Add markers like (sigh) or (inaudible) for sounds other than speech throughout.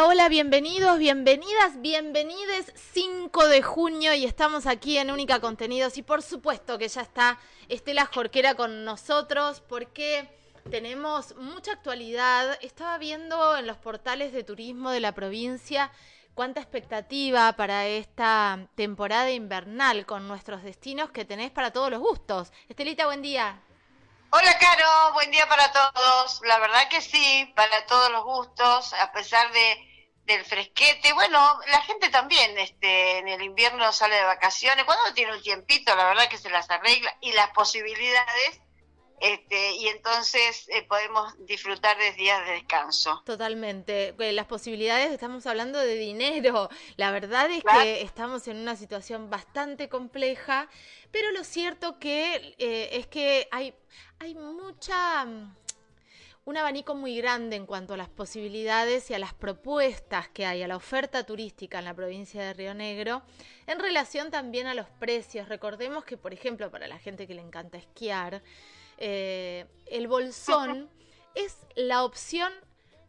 Hola, bienvenidos, bienvenidas, bienvenides 5 de junio y estamos aquí en Única Contenidos y por supuesto que ya está Estela Jorquera con nosotros porque tenemos mucha actualidad. Estaba viendo en los portales de turismo de la provincia cuánta expectativa para esta temporada invernal con nuestros destinos que tenés para todos los gustos. Estelita, buen día. Hola Caro, buen día para todos. La verdad que sí, para todos los gustos, a pesar de del fresquete. Bueno, la gente también este, en el invierno sale de vacaciones. Cuando tiene un tiempito, la verdad que se las arregla y las posibilidades este, y entonces eh, podemos disfrutar de días de descanso. Totalmente. Eh, las posibilidades, estamos hablando de dinero. La verdad es que estamos en una situación bastante compleja, pero lo cierto que eh, es que hay, hay mucha un abanico muy grande en cuanto a las posibilidades y a las propuestas que hay, a la oferta turística en la provincia de Río Negro, en relación también a los precios. Recordemos que, por ejemplo, para la gente que le encanta esquiar, eh, el bolsón (laughs) es la opción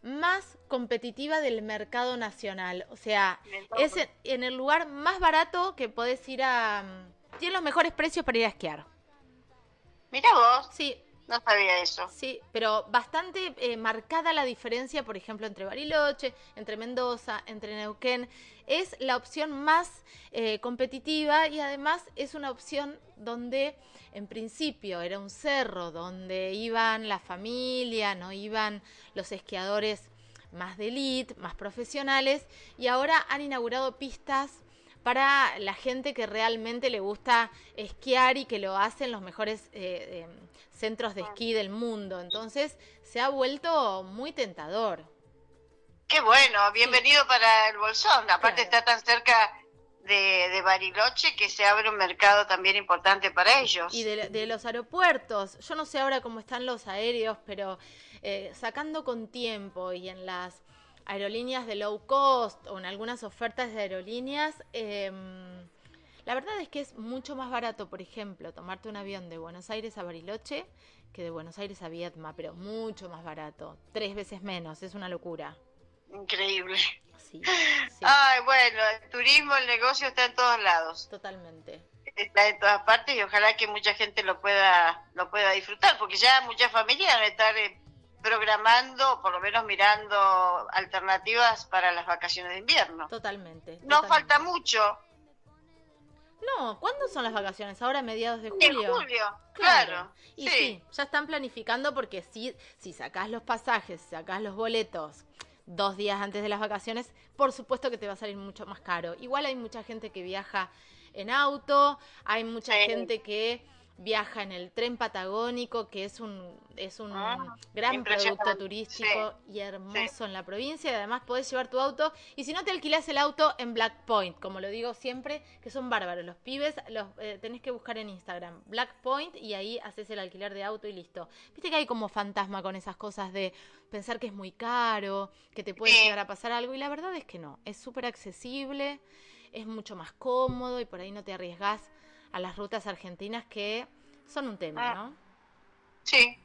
más competitiva del mercado nacional. O sea, es en, el lugar más barato que podés ir a... Mm, tiene los mejores precios para ir a esquiar. Mira vos. Sí, no sabía eso. Sí, pero bastante eh, marcada la diferencia, por ejemplo, entre Bariloche, entre Mendoza, entre Neuquén. Es la opción más eh, competitiva y además es una opción donde en principio era un cerro donde iban la familia, no iban los esquiadores más de elite, más profesionales y ahora han inaugurado pistas para la gente que realmente le gusta esquiar y que lo hacen los mejores eh, eh, centros de esquí del mundo. Entonces se ha vuelto muy tentador. Qué bueno, bienvenido para el Bolsón. Aparte está tan cerca de, Bariloche que se abre un mercado también importante para ellos. Y de, los aeropuertos. Yo no sé ahora cómo están los aéreos, pero eh, sacando con tiempo y en las aerolíneas de low cost o en algunas ofertas de aerolíneas, em, la verdad es que es mucho más barato, por ejemplo, tomarte un avión de Buenos Aires a Bariloche que de Buenos Aires a Vietma, pero mucho más barato, tres veces menos, es una locura. Increíble. (laughs) Sí, Ay, bueno, el turismo, el negocio está en todos lados. Totalmente. Está en todas partes y ojalá que mucha gente lo pueda lo pueda disfrutar, porque ya muchas familias van a estar programando, por lo menos mirando alternativas para las vacaciones de invierno. Totalmente. No falta mucho. No, ¿cuándo son las vacaciones? Ahora mediados de julio. En julio, claro. Y sí. ya están planificando porque si, si sacás los pasajes, sacás los boletos dos días antes de las vacaciones, por supuesto que te va a salir mucho más caro. Igual hay mucha gente que viaja en auto, hay mucha gente que viaja en el tren patagónico, que es un, es un ah, gran producto turístico y hermoso en la provincia. Y además podés llevar tu auto. Y si no te alquilás el auto en Black Point, como lo digo siempre, que son bárbaros. Los pibes los eh, tenés que buscar en Instagram. Black Point y ahí haces el alquiler de auto y listo. Viste que hay como fantasma con esas cosas de pensar que es muy caro, que te puede llegar a pasar algo. Y la verdad es que no. Es súper accesible, es mucho más cómodo y por ahí no te arriesgás a las rutas argentinas que son un tema, ah. ¿no? Sí,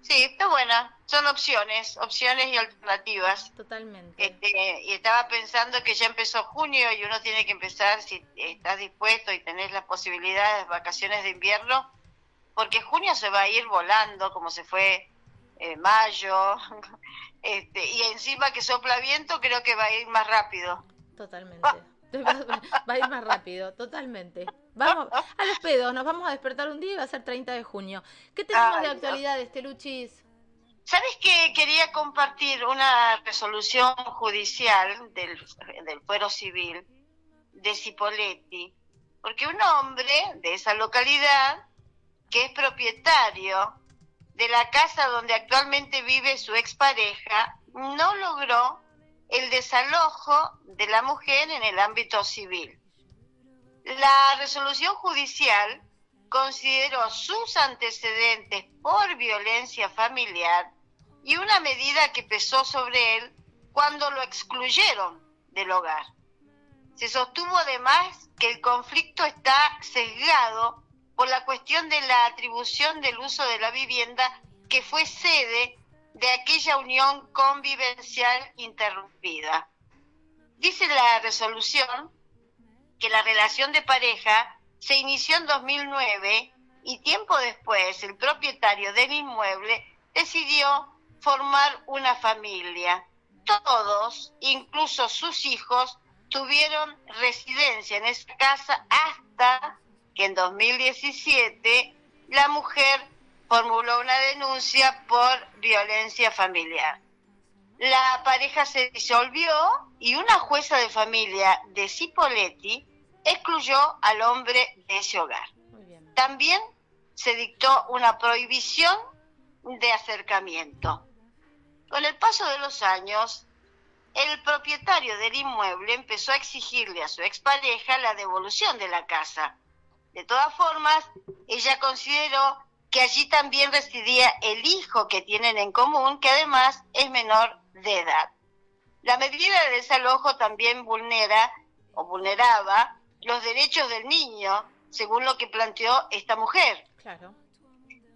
sí, está buena. Son opciones, opciones y alternativas. Totalmente. Este, y estaba pensando que ya empezó junio y uno tiene que empezar, si estás dispuesto y tenés las posibilidades de vacaciones de invierno, porque junio se va a ir volando como se fue eh, mayo, (laughs) este, y encima que sopla viento creo que va a ir más rápido. Totalmente. Ah. (laughs) Va, a ir más rápido, totalmente. Vamos a los pedos, nos vamos a despertar un día y va a ser 30 de junio. ¿Qué tenemos de actualidad, este Luchis? ¿Sabes que quería compartir una resolución judicial del, del fuero civil de Cipoletti? Porque un hombre de esa localidad, que es propietario de la casa donde actualmente vive su expareja, no logró el desalojo de la mujer en el ámbito civil. La resolución judicial consideró sus antecedentes por violencia familiar y una medida que pesó sobre él cuando lo excluyeron del hogar. Se sostuvo además que el conflicto está sesgado por la cuestión de la atribución del uso de la vivienda que fue sede de aquella unión convivencial interrumpida. Dice la resolución que la relación de pareja se inició en 2009 y tiempo después el propietario del inmueble decidió formar una familia. Todos, incluso sus hijos, tuvieron residencia en esa casa hasta que en 2017 la mujer formuló una denuncia por violencia familiar. La pareja se disolvió y una jueza de familia de Cipoletti excluyó al hombre de ese hogar. También se dictó una prohibición de acercamiento. Con el paso de los años, el propietario del inmueble empezó a exigirle a su expareja la devolución de la casa. De todas formas, ella consideró que allí también residía el hijo que tienen en común, que además es menor de edad. La medida de desalojo también vulnera o vulneraba los derechos del niño, según lo que planteó esta mujer. Claro.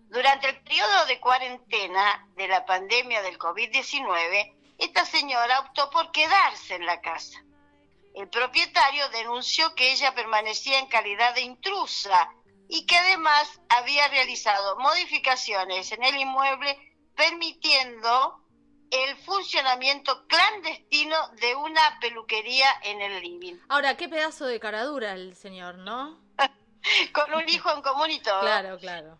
Durante el periodo de cuarentena de la pandemia del COVID-19, esta señora optó por quedarse en la casa. El propietario denunció que ella permanecía en calidad de intrusa y que además había realizado modificaciones en el inmueble permitiendo el funcionamiento clandestino de una peluquería en el living. Ahora, qué pedazo de caradura el señor, ¿no? (laughs) Con un hijo en común y todo. Claro, claro.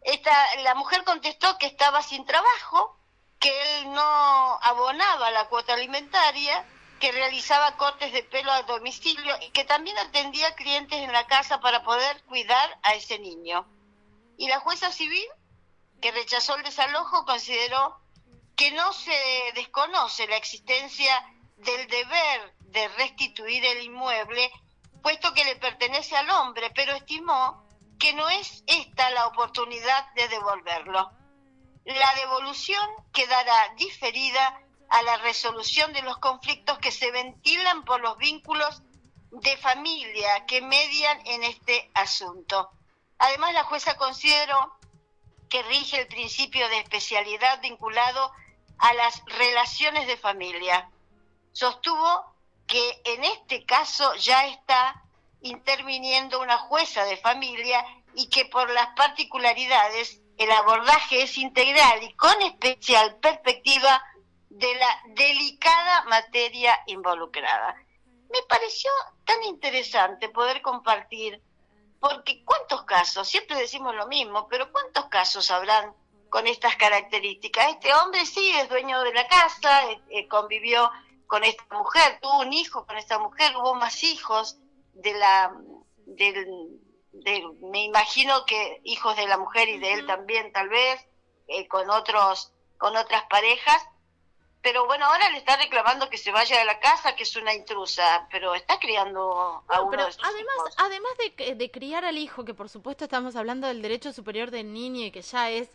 Esta, la mujer contestó que estaba sin trabajo, que él no abonaba la cuota alimentaria que realizaba cortes de pelo a domicilio y que también atendía clientes en la casa para poder cuidar a ese niño. Y la jueza civil, que rechazó el desalojo, consideró que no se desconoce la existencia del deber de restituir el inmueble, puesto que le pertenece al hombre, pero estimó que no es esta la oportunidad de devolverlo. La devolución quedará diferida a la resolución de los conflictos que se ventilan por los vínculos de familia que median en este asunto. Además, la jueza consideró que rige el principio de especialidad vinculado a las relaciones de familia. Sostuvo que en este caso ya está interviniendo una jueza de familia y que por las particularidades el abordaje es integral y con especial perspectiva de la delicada materia involucrada. Me pareció tan interesante poder compartir, porque cuántos casos, siempre decimos lo mismo, pero cuántos casos habrán con estas características. Este hombre sí es dueño de la casa, eh, eh, convivió con esta mujer, tuvo un hijo con esta mujer, hubo más hijos de la, del, me imagino que hijos de la mujer y de él también tal vez, eh, con otros, con otras parejas, pero bueno, ahora le está reclamando que se vaya de la casa, que es una intrusa, pero está criando a uno pero además, además de, de criar al hijo, que por supuesto estamos hablando del derecho superior del niño y que ya es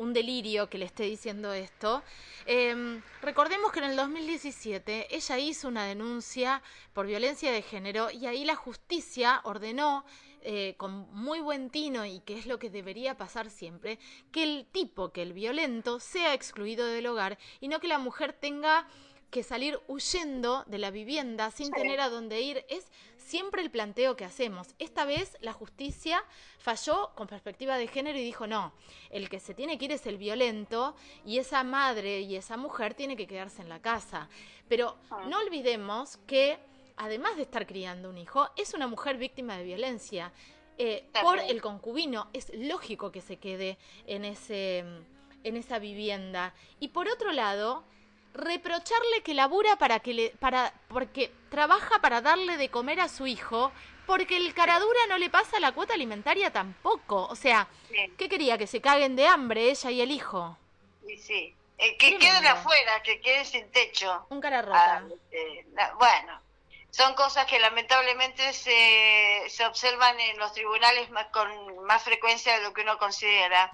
un delirio que le esté diciendo esto. Em, recordemos que en el 2017 ella hizo una denuncia por violencia de género y ahí la justicia ordenó eh, con muy buen tino y que es lo que debería pasar siempre, que el tipo, que el violento, sea excluido del hogar y no que la mujer tenga que salir huyendo de la vivienda sin tener a dónde ir. Es siempre el planteo que hacemos. Esta vez la justicia falló con perspectiva de género y dijo, no, el que se tiene que ir es el violento y esa madre y esa mujer tiene que quedarse en la casa. Pero ah. no olvidemos que además de estar criando un hijo, es una mujer víctima de violencia. Eh, por el concubino, es lógico que se quede en, ese, en esa vivienda. Y por otro lado, reprocharle que labura para que le, para, porque trabaja para darle de comer a su hijo, porque el caradura no le pasa la cuota alimentaria tampoco. O sea, ¿qué quería? Que se caguen de hambre ella y el hijo. Sí, sí. Eh, que queden afuera, que queden sin techo. Un cara rota. Ah, eh, bueno, son cosas que lamentablemente se, se observan en los tribunales más, con más frecuencia de lo que uno considera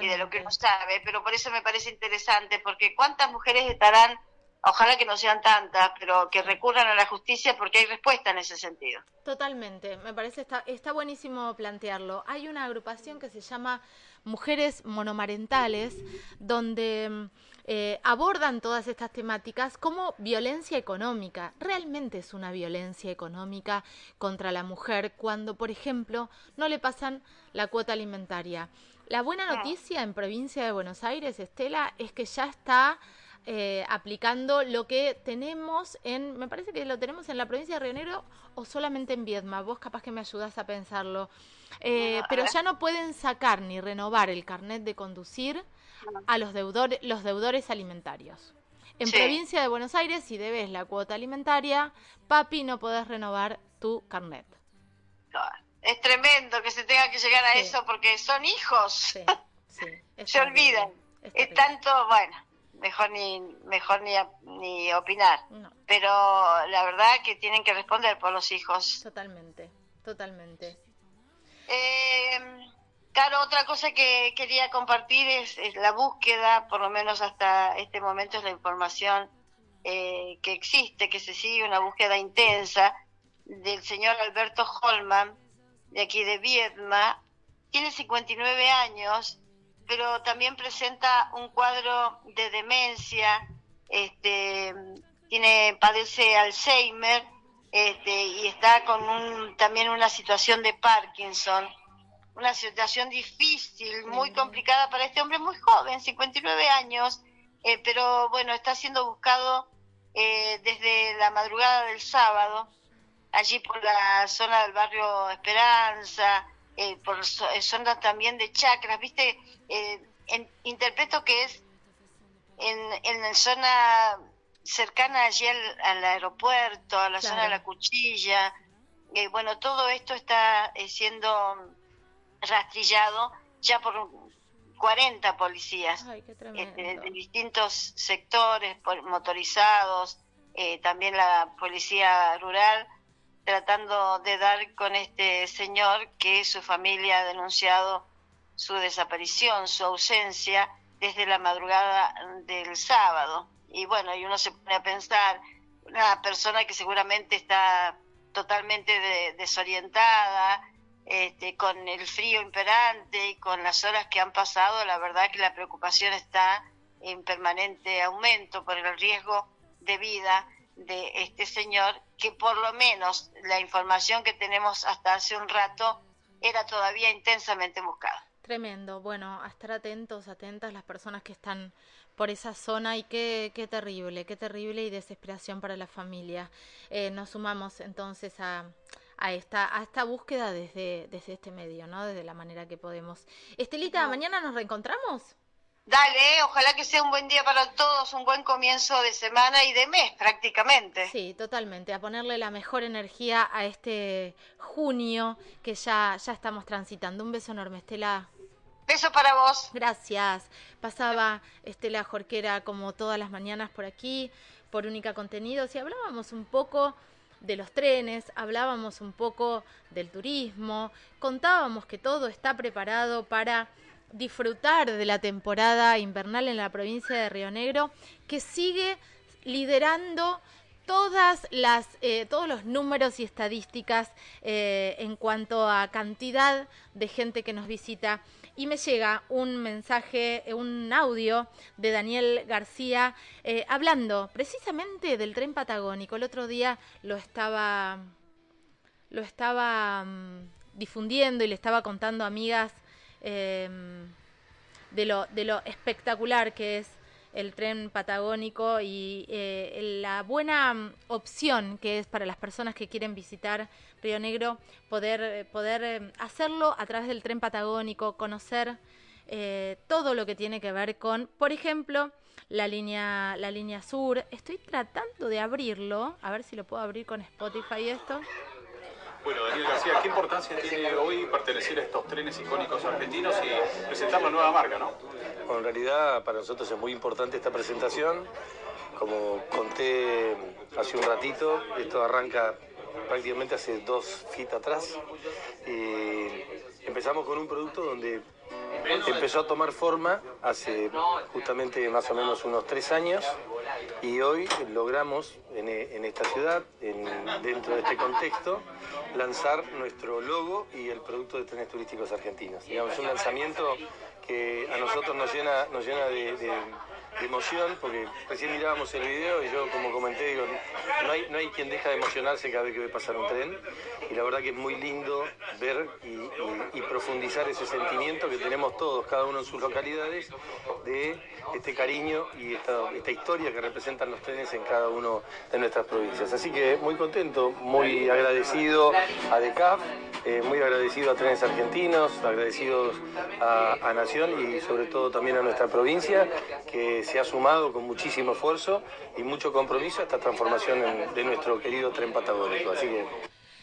y de lo que uno sabe, pero por eso me parece interesante, porque cuántas mujeres estarán ojalá que no sean tantas, pero que recurran a la justicia porque hay respuesta en ese sentido. Totalmente, me parece está, está buenísimo plantearlo. Hay una agrupación que se llama Mujeres Monomarentales, donde eh, abordan todas estas temáticas como violencia económica. Realmente es una violencia económica contra la mujer cuando, por ejemplo, no le pasan la cuota alimentaria. La buena ah. noticia en provincia de Buenos Aires, Estela, es que ya está eh, aplicando lo que tenemos en, me parece que lo tenemos en la provincia de Río Negro o solamente en Viedma. Vos capaz que me ayudás a pensarlo. Eh, pero ya no pueden sacar ni renovar el carnet de conducir a los deudores, los deudores alimentarios. En provincia de Buenos Aires, si debes la cuota alimentaria, papi, no podés renovar tu carnet. Es tremendo que se tenga que llegar a eso porque son hijos. (laughs) se olvidan. Es tanto, bueno, mejor ni mejor ni, ni opinar. Pero la verdad que tienen que responder por los hijos. Totalmente, totalmente. Eh, claro, otra cosa que quería compartir es, la búsqueda, por lo menos hasta este momento es la información eh, que existe, que se sigue una búsqueda intensa del señor Alberto Holman, de aquí de Viedma. Tiene 59 años pero también presenta un cuadro de demencia, este, tiene, padece Alzheimer este, y está con un, también una situación de Parkinson, una situación difícil, muy complicada para este hombre muy joven, 59 años, eh, pero bueno, está siendo buscado eh, desde la madrugada del sábado, allí por la zona del barrio Esperanza, eh, por eh, zonas también de chacras, ¿viste? Eh, interpreto que es en, en la zona cercana allí al, aeropuerto, a la zona de la cuchilla. Eh, bueno, todo esto está siendo rastrillado ya por 40 policías de, distintos sectores, motorizados, también la policía rural tratando de dar con este señor que su familia ha denunciado su desaparición, su ausencia desde la madrugada del sábado. Y bueno, y uno se pone a pensar, una persona que seguramente está totalmente desorientada, este, con el frío imperante y con las horas que han pasado, la verdad que la preocupación está en permanente aumento por el riesgo de vida de este señor, que por lo menos la información que tenemos hasta hace un rato era todavía intensamente buscada. Tremendo. Bueno, a estar atentos, atentas las personas que están por esa zona y qué, qué terrible, qué terrible y desesperación para la familia. Eh, nos sumamos entonces a, a esta, a esta búsqueda desde, desde este medio, ¿no? Desde la manera que podemos. Estelita, ¿mañana nos reencontramos? Dale, ojalá que sea un buen día para todos, un buen comienzo de semana y de mes prácticamente. Sí, totalmente, a ponerle la mejor energía a este junio que ya, ya estamos transitando. Un beso enorme, Estela. Beso para vos. Gracias. Pasaba Estela Jorquera como todas las mañanas por aquí, por Única Contenidos, y hablábamos un poco de los trenes, hablábamos un poco del turismo, contábamos que todo está preparado para disfrutar de la temporada invernal en la provincia de Río Negro, que sigue liderando todas las, eh, todos los números y estadísticas eh, en cuanto a cantidad de gente que nos visita. Y me llega un mensaje, un audio de Daniel García eh, hablando precisamente del tren patagónico. El otro día lo estaba, lo estaba mm, difundiendo y le estaba contando a amigas Em, de, lo, de lo espectacular que es el tren patagónico y eh, la buena mm, opción que es para las personas que quieren visitar Río Negro poder, eh, poder em, hacerlo a través del tren patagónico, conocer eh, todo lo que tiene que ver con, por ejemplo, la línea, la línea sur. Estoy tratando de abrirlo, a ver si lo puedo abrir con Spotify esto. Bueno, Daniel García, ¿qué importancia tiene hoy pertenecer a estos trenes icónicos argentinos y presentar la nueva marca, no? Bueno, en realidad para nosotros es muy importante esta presentación. Como conté hace un ratito, esto arranca prácticamente hace dos fit atrás. Y empezamos con un producto donde empezó a tomar forma hace justamente más o menos unos tres años y hoy logramos en, esta ciudad, dentro de este contexto, lanzar nuestro logo y el producto de trenes turísticos argentinos. Digamos, un lanzamiento que a nosotros nos llena, nos llena de emoción, porque recién mirábamos el video y yo como comenté, digo, no hay, no hay quien deja de emocionarse cada vez que ve pasar un tren y la verdad que es muy lindo ver y, profundizar ese sentimiento que tenemos todos, cada uno en sus localidades, de este cariño y esta, esta historia que representan los trenes en cada uno de nuestras provincias. Así que muy contento, muy agradecido a DECAF, eh, muy agradecido a Trenes Argentinos, agradecidos a, a Nación y sobre todo también a nuestra provincia, que se ha sumado con muchísimo esfuerzo y mucho compromiso a esta transformación de nuestro querido tren patagónico.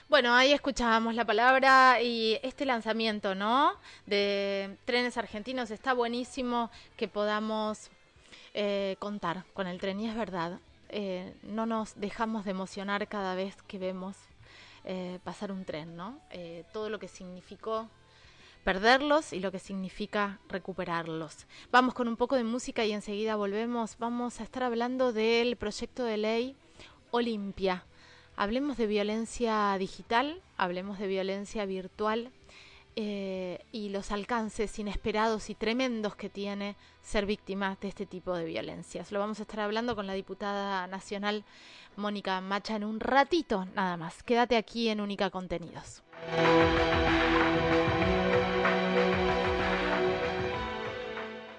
Bueno, ahí escuchábamos la palabra y este lanzamiento, ¿no? De trenes argentinos está buenísimo que podamos eh, contar con el tren y es verdad. Eh, no nos dejamos de emocionar cada vez que vemos eh, pasar un tren, ¿no? todo lo que significó perderlos y lo que significa recuperarlos. Vamos con un poco de música y enseguida volvemos. Vamos a estar hablando del proyecto de ley Olimpia. Hablemos de violencia digital, hablemos de violencia virtual eh, y los alcances inesperados y tremendos que tiene ser víctima de este tipo de violencias. Lo vamos a estar hablando con la diputada nacional Mónica Macha en un ratito nada más. Quédate aquí en Única Contenidos.